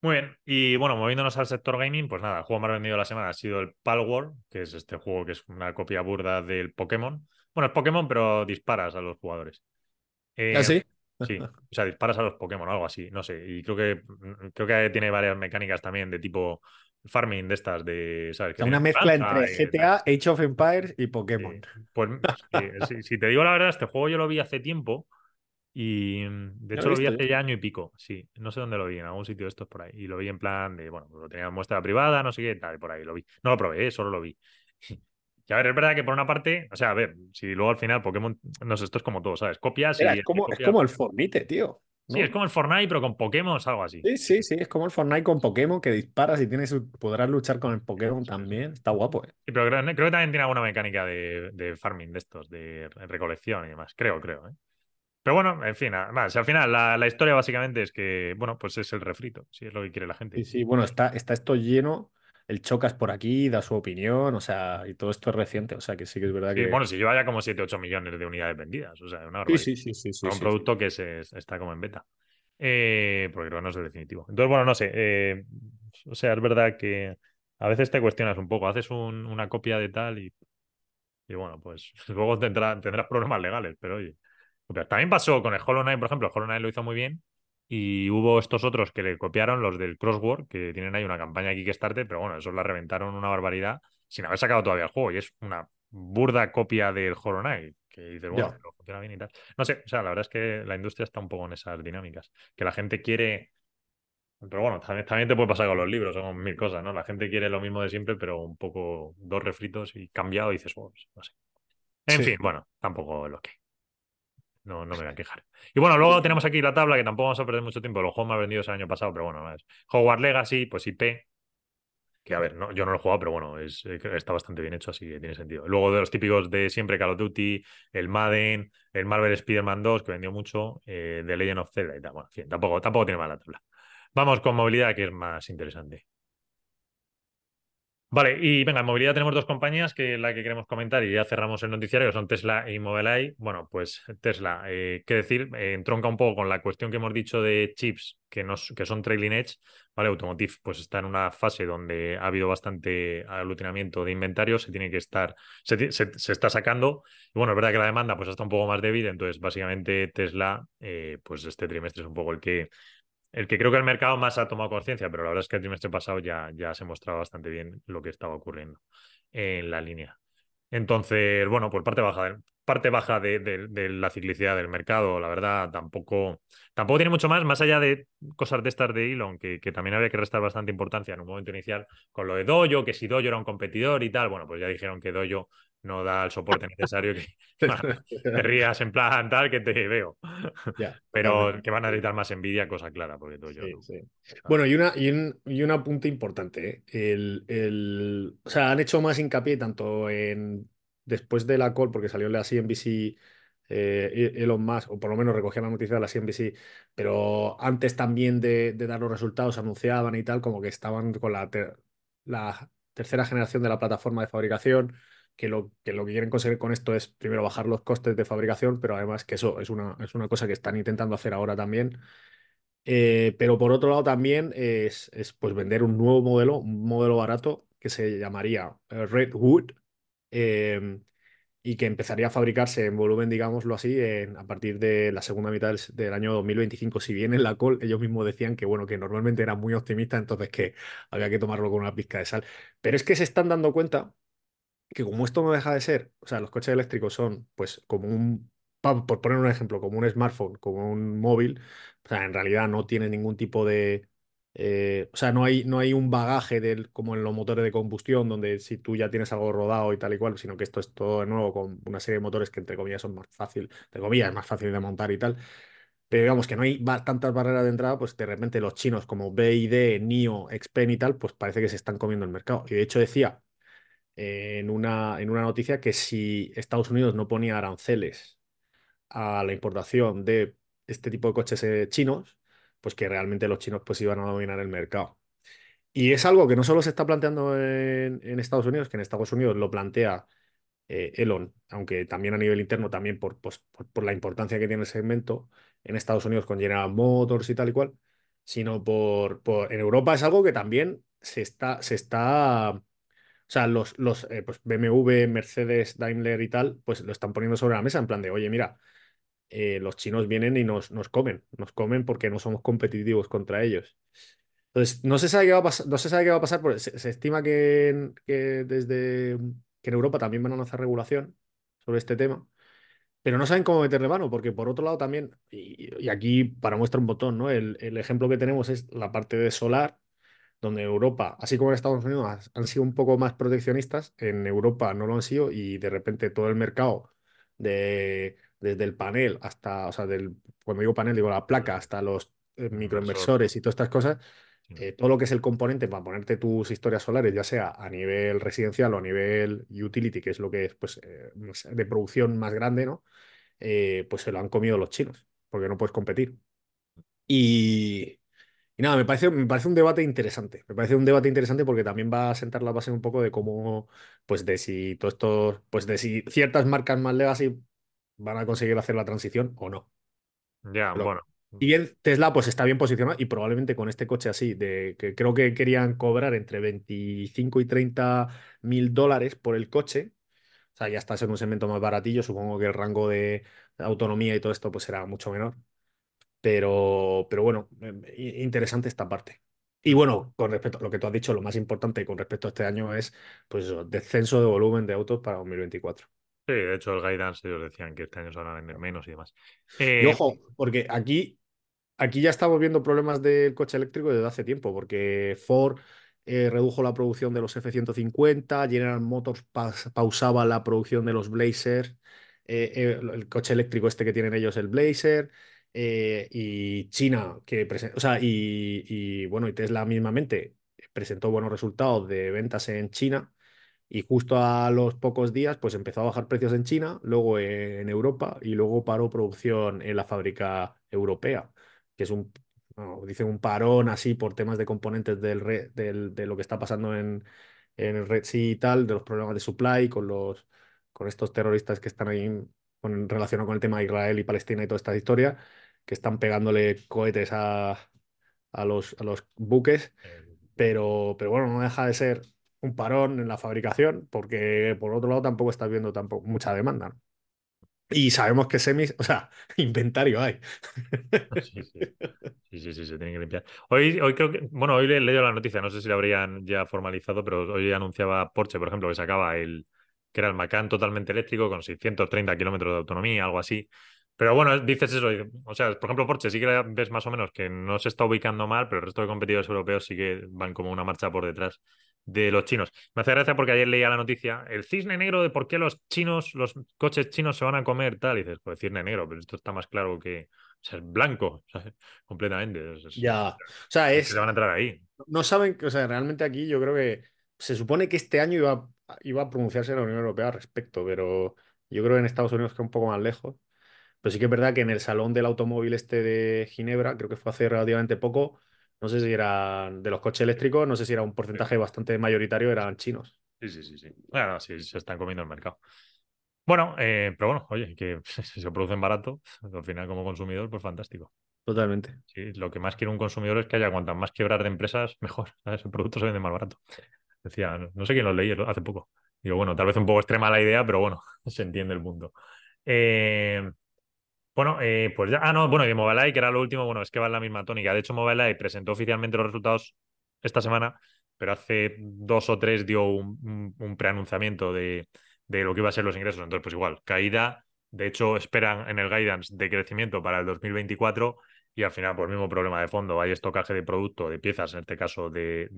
Muy bien, y bueno, moviéndonos al sector gaming, pues nada, el juego más vendido de la semana ha sido el Palworld, que es este juego que es una copia burda del Pokémon. Bueno, es Pokémon, pero disparas a los jugadores. Eh, ¿Ah, sí? Sí, o sea, disparas a los Pokémon o algo así, no sé. Y creo que creo que tiene varias mecánicas también de tipo farming de estas, de, ¿sabes? Que una mezcla entre y. GTA, Age of Empires y Pokémon. Pues si te digo la verdad, este juego yo lo vi hace tiempo y mm, de hecho lo lo vi hace ya año y pico, sí, no sé dónde lo vi, en algún sitio de estos por ahí. Y lo vi en plan de, bueno, lo tenía en muestra privada, no sé qué, tal, por ahí lo vi. No lo probé, solo lo vi. Y a ver, es verdad que por una parte, o sea, a ver, si luego al final Pokémon, no sé, esto es como todo, ¿sabes? Copias y... Es como, es copias- como el Fornite, tío. ¿no? Sí, es como el Fortnite, pero con Pokémon, algo así. Sí, sí, sí, es como el Fortnite con Pokémon que disparas y tienes, podrás luchar con el Pokémon Sí, también. Está guapo, ¿eh? Sí, pero creo, creo que también tiene alguna mecánica de, de farming de estos, de recolección y demás. Creo, creo, ¿eh? Pero bueno, en fin, nada más. Al final, la, la historia básicamente es que, bueno, pues es el refrito, si es lo que quiere la gente. Sí, sí, bueno, está, está esto lleno. El Chocas por aquí, da su opinión, o sea, y todo esto es reciente, o sea, que sí que es verdad Sí, que. bueno, si lleva ya como 7-8 millones de unidades vendidas, o sea, una sí, barbaridad. sí, sí, sí, sí, un sí, producto que se, está como en beta. Eh, porque creo que no es el definitivo. Entonces, bueno, no sé. eh, o sea, es verdad que a veces te cuestionas un poco, haces un- una copia de tal y, y bueno, pues luego tendrá- tendrás problemas legales, pero oye. También pasó con el Hollow Knight, por ejemplo, el Hollow Knight lo hizo muy bien y hubo estos otros que le copiaron, los del Crossword, que tienen ahí una campaña Kickstarter, pero bueno, esos la reventaron una barbaridad sin haber sacado todavía el juego y es una burda copia del Hollow Knight, que dices, bueno, funciona bien y tal. No sé, o sea, la verdad es que la industria está un poco en esas dinámicas, que la gente quiere... Pero bueno, también, también te puede pasar con los libros, son mil cosas, ¿no? La gente quiere lo mismo de siempre, pero un poco dos refritos y cambiado y dices, oh, pues, no sé. En fin, bueno, tampoco lo que. No, no me voy a quejar. Y bueno, luego tenemos aquí la tabla que tampoco vamos a perder mucho tiempo. Los juegos más vendidos el año pasado, pero bueno, es Hogwarts Legacy, pues IP, que a ver, no, yo no lo he jugado, pero bueno, es, eh, está bastante bien hecho, así que tiene sentido. Luego de los típicos de siempre Call of Duty, el Madden, el Marvel Spider-Man 2, que vendió mucho, eh, The Legend of Zelda y tal. Bueno, en fin, tampoco, tampoco tiene mal la tabla. Vamos con movilidad, que es más interesante. Vale, y venga, en movilidad tenemos dos compañías que la que queremos comentar y ya cerramos el noticiario, que son Tesla y Mobileye. Bueno, pues Tesla, eh, qué decir, eh, entronca un poco con la cuestión que hemos dicho de chips que, nos, que son trailing edge. Vale, Automotive pues está en una fase donde ha habido bastante aglutinamiento de inventario, se tiene que estar, se, está sacando. Bueno, es verdad que la demanda pues está un poco más débil, entonces básicamente Tesla, eh, pues este trimestre es un poco el que el que creo que el mercado más ha tomado conciencia, pero la verdad es que el trimestre pasado ya, ya se mostraba bastante bien lo que estaba ocurriendo en la línea. Entonces, bueno, por parte baja, parte baja de, la ciclicidad del mercado, la verdad, tampoco, tampoco tiene mucho más, más allá de cosas de estas de Elon, que, que, también había que restar bastante importancia en un momento inicial con lo de Dojo, que si Dojo era un competidor y tal, bueno, pues ya dijeron que Dojo no da el soporte necesario que te rías en plan tal que te veo. Pero que van a necesitar más envidia, cosa clara, porque todo yo. Bueno, y una, y, un, y importante, ¿eh? el, el, o sea, han hecho más hincapié tanto en después de la call, porque salió la CNBC eh, e-, Elon Musk, o por lo menos recogía la noticia de la CNBC, pero antes también de, de dar los resultados anunciaban y tal, como que estaban con la, la tercera generación de la plataforma de fabricación que lo, que quieren conseguir con esto es primero bajar los costes de fabricación, pero además que eso es una, es una cosa que están intentando hacer ahora también. Eh, pero por otro lado también es, es, pues vender un nuevo modelo, un modelo barato que se llamaría eh, Redwood em, y que empezaría a fabricarse en volumen, digámoslo así, en, a partir de la segunda mitad del, del, año 2025. Si bien en la call ellos mismos decían que bueno, que normalmente eran muy optimistas, entonces que había que tomarlo con una pizca de sal. Pero es que se están dando cuenta que como esto no deja de ser, o sea, los coches eléctricos son pues como un, por poner un ejemplo, como un smartphone, como un móvil, o sea, en realidad no tiene ningún tipo de... Eh, o sea, no hay, no hay un bagaje del, como en los motores de combustión, donde si tú ya tienes algo rodado y tal y cual, sino que esto es todo de nuevo con una serie de motores que entre comillas son más fácil, entre comillas, más fácil de montar y tal. Pero digamos que no hay tantas barreras de entrada, pues de repente los chinos como BID, NIO, Xpeng y tal, pues parece que se están comiendo el mercado. Y de hecho decía en una, en una noticia que si Estados Unidos no ponía aranceles a la importación de este tipo de coches eh, chinos, pues que realmente los chinos pues iban a dominar el mercado. Y es algo que no solo se está planteando en, Estados Unidos, que en Estados Unidos lo plantea eh, Elon, aunque también a nivel interno, también por, pues, por, la importancia que tiene el segmento en Estados Unidos con General Motors y tal y cual, sino por, por en Europa es algo que también se está, se está o sea, los, los eh, pues BMW, Mercedes, Daimler y tal, pues lo están poniendo sobre la mesa en plan de, oye, mira, eh, los chinos vienen y nos, nos comen, nos comen porque no somos competitivos contra ellos. Entonces, no se sabe qué va a pasar, no se sabe qué va a pasar, porque se, estima que, que, desde que en Europa también van a lanzar regulación sobre este tema, pero no saben cómo meterle mano, porque por otro lado también, y, aquí para muestra un botón, ¿no? El, el ejemplo que tenemos es la parte de solar, donde Europa, así como en Estados Unidos, han sido un poco más proteccionistas, en Europa no lo han sido y de repente todo el mercado, de, desde el panel hasta, o sea, del, cuando digo panel, digo la placa, hasta los eh, microinversores y todas estas cosas, eh, todo lo que es el componente para ponerte tus historias solares, ya sea a nivel residencial o a nivel utility, que es lo que es pues, eh, de producción más grande, ¿no? pues se lo han comido los chinos, porque no puedes competir. Y, y nada, me parece, me parece un debate interesante. Me parece un debate interesante porque también va a sentar la base un poco de cómo, pues de si todo esto, pues de si ciertas marcas más legacy van a conseguir hacer la transición o no. Ya, bueno. Y bien, Tesla pues está bien posicionado y probablemente con este coche así, de que creo que querían cobrar entre 25 y 30 mil dólares por el coche. O sea, ya estás en un segmento más baratillo, supongo que el rango de autonomía y todo esto pues será mucho menor. Pero, pero bueno, em, interesante esta parte. Y bueno, con respecto a lo que tú has dicho, lo más importante con respecto a este año es pues eso, descenso de volumen de autos para 2024. Sí, de hecho el guidance ellos decían que este año se van a vender menos y demás. Y Eh, ojo, porque aquí, aquí ya estamos viendo problemas del coche eléctrico desde hace tiempo, porque Ford eh, redujo la producción de los F-150, General Motors pausaba la producción de los Blazer, eh, eh, el coche eléctrico este que tienen ellos, el Blazer, eh, y China, que presen- o sea, y, y, bueno, y Tesla mismamente presentó buenos resultados de ventas en China. Y justo a los pocos días, pues empezó a bajar precios en China, luego en Europa y luego paró producción en la fábrica europea, que es un, no, dicen un parón así por temas de componentes del, del- de lo que está pasando en, en el Red Sea y tal, de los problemas de supply con los con estos terroristas que están ahí con, relacionados con el tema de Israel y Palestina y toda esta historia, que están pegándole cohetes a, a los, a los buques pero, pero bueno, no deja de ser un parón en la fabricación, porque por otro lado tampoco estás viendo tampoco mucha demanda. Y sabemos que semis, o sea, inventario hay. sí, sí. Sí, sí, sí, se tienen que limpiar. Hoy, hoy creo que, bueno, hoy le he leído la noticia, no sé si la habrían ya formalizado, pero hoy anunciaba Porsche, por ejemplo, que sacaba el, que era el Macan totalmente eléctrico con 630 kilómetros de autonomía, algo así. Pero bueno, dices eso, o sea, por ejemplo, Porsche sí que ves más o menos que no se está ubicando mal, pero el resto de competidores europeos sí que van como una marcha por detrás de los chinos. Me hace gracia porque ayer leía la noticia, el cisne negro de por qué los chinos, los coches chinos se van a comer, tal, y dices, pues cisne negro, pero esto está más claro que, o sea, es blanco, completamente. Es, Ya, o sea, es se van a entrar ahí. no saben, o sea, realmente aquí yo creo que se supone que este año iba, iba a pronunciarse la Unión Europea al respecto, pero yo creo que en Estados Unidos que un poco más lejos. Pero sí que es verdad que en el Salón del Automóvil este de Ginebra, creo que fue hace relativamente poco, no sé si eran de los coches eléctricos, no sé si era un porcentaje bastante mayoritario, eran chinos. Sí, sí, sí, sí. Bueno, sí, se están comiendo el mercado. Bueno, eh, pero bueno, oye, que si se producen barato, al final como consumidor, pues fantástico. Totalmente. Sí, lo que más quiere un consumidor es que haya cuantas más quebrar de empresas, mejor. ¿sabes? El producto se vende más barato. Decía, no, sé quién lo leí hace poco. Digo, bueno, tal vez un poco extrema la idea, pero bueno, se entiende el punto. Eh, bueno, eh, pues ya. Ah, no, bueno, y de Mobileye, que era lo último, bueno, es que va en la misma tónica. De hecho, Mobileye presentó oficialmente los resultados esta semana, pero hace dos o tres dio un, un, un preanunciamiento de, de lo que iba a ser los ingresos. Entonces, pues igual, caída. De hecho, esperan en el guidance de crecimiento para el 2024 y al final, pues mismo problema de fondo. Hay estocaje de producto, de piezas, en este caso de,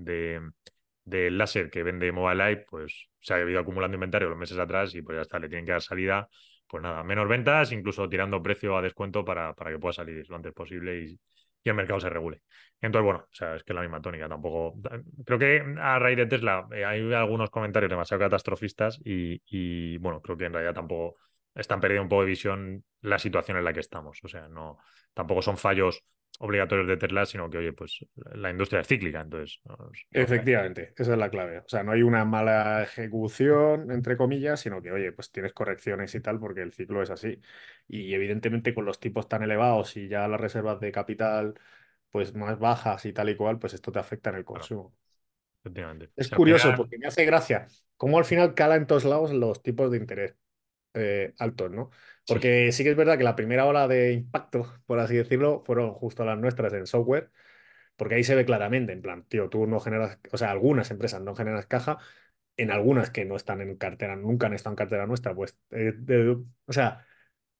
de láser que vende Mobileye, pues se ha ido acumulando inventario los meses atrás y pues ya está, le tienen que dar salida pues nada, menos ventas, incluso tirando precio a descuento para, para que pueda salir lo antes posible y, y, el mercado se regule. Entonces, bueno, o sea, es que es la misma tónica, tampoco. Creo que a raíz de Tesla eh, hay algunos comentarios demasiado catastrofistas y, y, bueno, creo que en realidad tampoco están perdiendo un poco de visión la situación en la que estamos. O sea, no, tampoco son fallos obligatorios de Tesla, sino que, oye, pues la industria es cíclica, entonces. Nos, Efectivamente, esa es la clave. O sea, no hay una mala ejecución, entre comillas, sino que, oye, pues tienes correcciones y tal, porque el ciclo es así. Y evidentemente con los tipos tan elevados y ya las reservas de capital pues más bajas y tal y cual, pues esto te afecta en el consumo. Claro, efectivamente. Es o sea, curioso porque me hace gracia cómo al final cala en todos lados los tipos de interés eh, altos, ¿no? Porque sí. sí que es verdad que la primera ola de impacto, por así decirlo, fueron justo las nuestras en software porque ahí se ve claramente, en plan, tío, tú no generas, o sea, algunas empresas no generas caja, en algunas que no están en cartera, nunca han estado en cartera nuestra, pues, eh, de, o sea,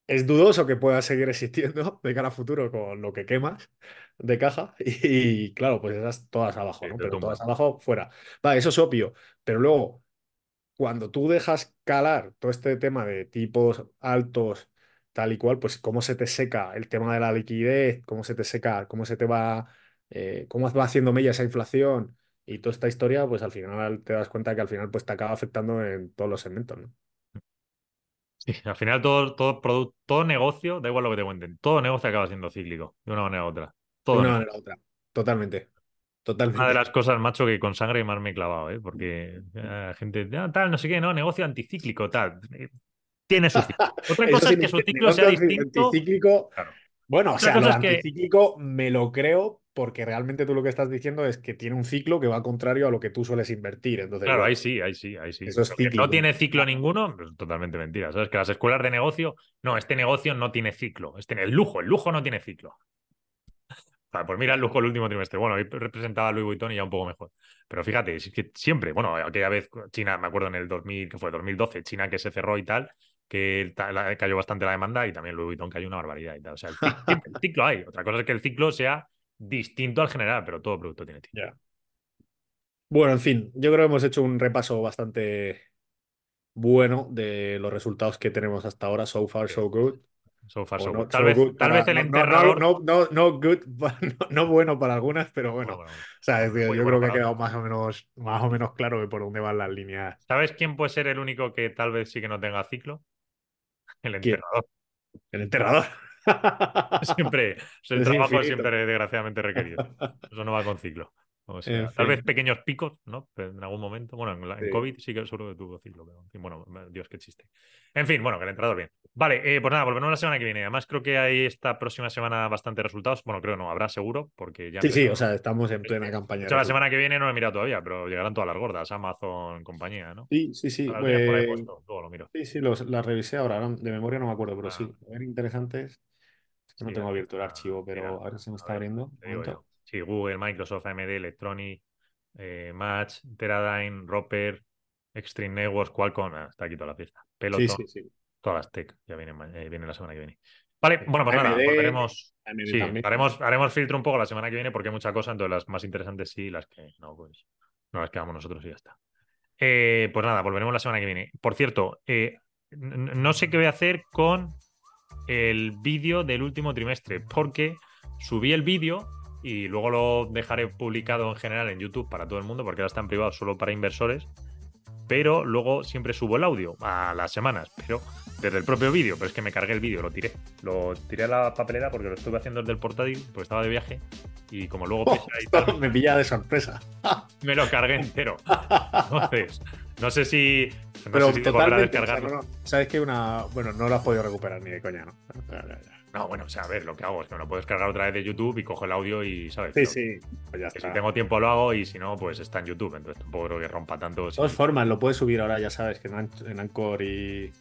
es dudoso que pueda seguir existiendo de cara a futuro con lo que quemas de caja y, y claro, pues esas todas abajo, ¿no? Pero todas abajo, fuera. Vale, eso es obvio, pero luego, cuando tú dejas calar todo este tema de tipos altos, tal y cual, pues cómo se te seca el tema de la liquidez, cómo se te seca, cómo se te va eh, cómo va haciendo mella esa inflación y toda esta historia, pues al final te das cuenta que al final pues te acaba afectando en todos los segmentos, ¿no? Sí, al final todo, todo producto, todo negocio, da igual lo que te cuenten, todo negocio acaba siendo cíclico, de una manera u otra. Todo de una manera u otra. Totalmente. Totalmente. Una de las cosas, macho, que con sangre más me he clavado, ¿eh? Porque la gente, ah, tal, no sé qué, no, negocio anticíclico, tal. Tiene su ciclo. Otra cosa es que su ciclo sea distinto. Anticíclico. Claro. Bueno, o sea, lo anticíclico que... me lo creo porque realmente tú lo que estás diciendo es que tiene un ciclo que va contrario a lo que tú sueles invertir. Entonces, claro, bueno, ahí sí, ahí sí, ahí sí. Eso es no tiene ciclo ninguno, pues totalmente mentira. ¿Sabes? Que las escuelas de negocio, no, este negocio no tiene ciclo. Este, el lujo, el lujo no tiene ciclo. Pues mira el lujo el último trimestre. Bueno, ahí representaba a Louis Vuitton y ya un poco mejor. Pero fíjate, es que siempre, bueno, aquella vez China, me acuerdo en el 2000, que fue 2012, China que se cerró y tal, que cayó bastante la demanda y también Louis Vuitton cayó una barbaridad y tal. O sea, el ciclo, hay. Otra cosa es que el ciclo sea distinto al general, pero todo producto tiene ciclo. Bueno, en fin, yo creo que hemos hecho un repaso bastante bueno de los resultados que tenemos hasta ahora. So far, so good. So far, so good. Tal, vez, tal vez el enterrador. No, no, no, good, no, bueno para algunas, pero bueno. O sea, yo creo que ha quedado más o, menos, más o menos claro de por dónde van las líneas. ¿Sabes quién puede ser el único que tal vez sí que no tenga ciclo? El enterrador. El enterrador. siempre, el trabajo es siempre desgraciadamente requerido. Eso no va con ciclo tal vez pequeños picos, ¿no? en algún momento. Bueno, en, COVID sí que seguro que tuvo ciclo, pero en fin, bueno, Dios, qué chiste. En fin, bueno, que el entrador bien. Vale, eh, pues nada, volvemos la semana que viene. Además, creo que hay esta próxima semana bastante resultados. Bueno, creo no, habrá seguro, porque ya. Sí, sí, o sea, estamos en plena campaña. la semana que viene no lo he mirado todavía, pero llegarán todas las gordas, Amazon, compañía, ¿no? Sí, sí, sí. Todo lo miro. Sí, sí, las revisé ahora, de memoria no me acuerdo, pero sí, ah. eran interesantes. Es que no tengo abierto el archivo, pero ahora se me está abriendo. Sí, Google, Microsoft, AMD, Electronic, eh, Match, Teradyne, Roper, Extreme Networks, Qualcomm, ah, está aquí toda la fiesta. Peloton, sí, sí, sí. Todas las tech, ya vienen, eh, viene la semana que viene. Vale, bueno, pues nada, volveremos. Sí, haremos, haremos filtro un poco la semana que viene porque hay mucha cosa, entonces las más interesantes sí, las que no, pues no las quedamos nosotros y ya está. Eh, pues nada, volveremos la semana que viene. Por cierto, no sé qué voy a hacer con el vídeo del último trimestre, porque subí el vídeo y luego lo dejaré publicado en general en YouTube para todo el mundo porque ahora está en privado solo para inversores. Pero luego siempre subo el audio a las semanas, pero desde el propio vídeo. Pero es que me cargué el vídeo, lo tiré. Lo tiré a la papelera porque lo estuve haciendo desde el portátil, porque estaba de viaje. Y como luego oh, me pilla de sorpresa. me lo cargué entero. Entonces, no sé si. No pero sé si totalmente, Sabes que una. Bueno, no lo has podido recuperar ni de coña, ¿no? No, bueno, o sea, a ver, lo que hago es que me lo puedes cargar otra vez de YouTube y cojo el audio y, ¿sabes? Sí, sí. Pues ya Si tengo tiempo lo hago y si no, pues está en YouTube. Entonces tampoco creo que rompa tanto. De todas formas, lo puedes subir ahora, ya sabes, que en Anchor y,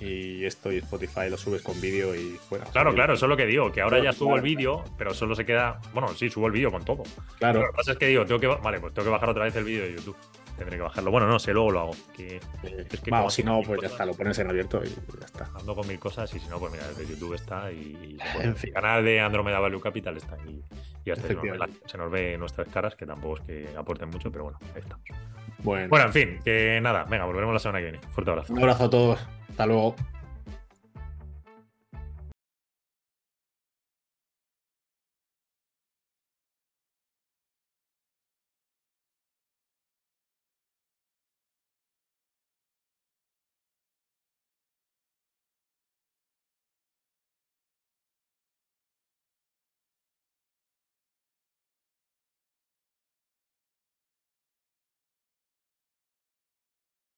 y esto y Spotify lo subes con vídeo y fuera. Claro, claro, eso es lo que digo, que ahora ya subo el vídeo, pero solo se queda. Bueno, sí, subo el vídeo con todo. Claro. lo que pasa es que digo, tengo que. Vale, pues tengo que bajar otra vez el vídeo de YouTube tendré que bajarlo. Bueno, no sé, luego lo hago. Que, es que si no, pues ya está, lo pones en abierto y ya está. Ando con mil cosas y si no, pues mira, desde YouTube está y, el canal de Andromeda Value Capital está y, y hasta se nos ve nuestras caras, que tampoco es que aporten mucho, pero bueno, ahí estamos. Bueno. bueno, en fin, que nada, venga, volveremos la semana que viene. Fuerte abrazo. Un abrazo a todos. Hasta luego.